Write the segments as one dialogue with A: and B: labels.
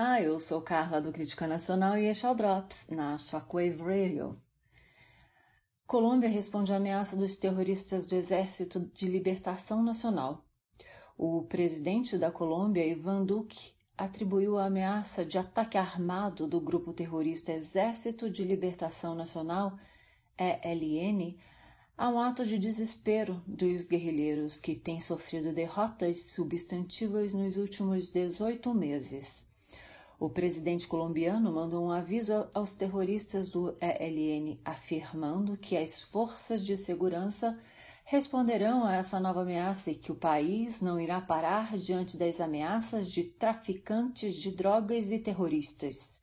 A: Olá, eu sou Carla do Crítica Nacional e este é o Drops na Shockwave Radio. Colômbia responde à ameaça dos terroristas do Exército de Libertação Nacional. O presidente da Colômbia, Ivan Duque, atribuiu a ameaça de ataque armado do grupo terrorista Exército de Libertação Nacional, ELN, a um ato de desespero dos guerrilheiros que têm sofrido derrotas substantivas nos últimos 18 meses. O presidente colombiano mandou um aviso aos terroristas do ELN afirmando que as forças de segurança responderão a essa nova ameaça e que o país não irá parar diante das ameaças de traficantes de drogas e terroristas.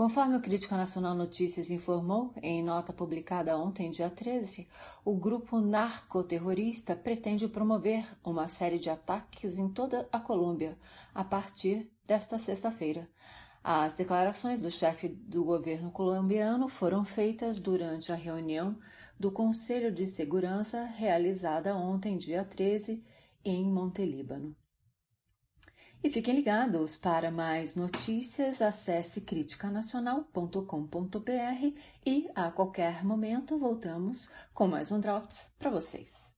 A: Conforme o Crítica Nacional Notícias informou, em nota publicada ontem, dia 13, o grupo narcoterrorista pretende promover uma série de ataques em toda a Colômbia a partir desta sexta-feira. As declarações do chefe do governo colombiano foram feitas durante a reunião do Conselho de Segurança realizada ontem, dia 13, em Montelíbano. E fiquem ligados para mais notícias, acesse criticanacional.com.br e a qualquer momento voltamos com mais um Drops para vocês.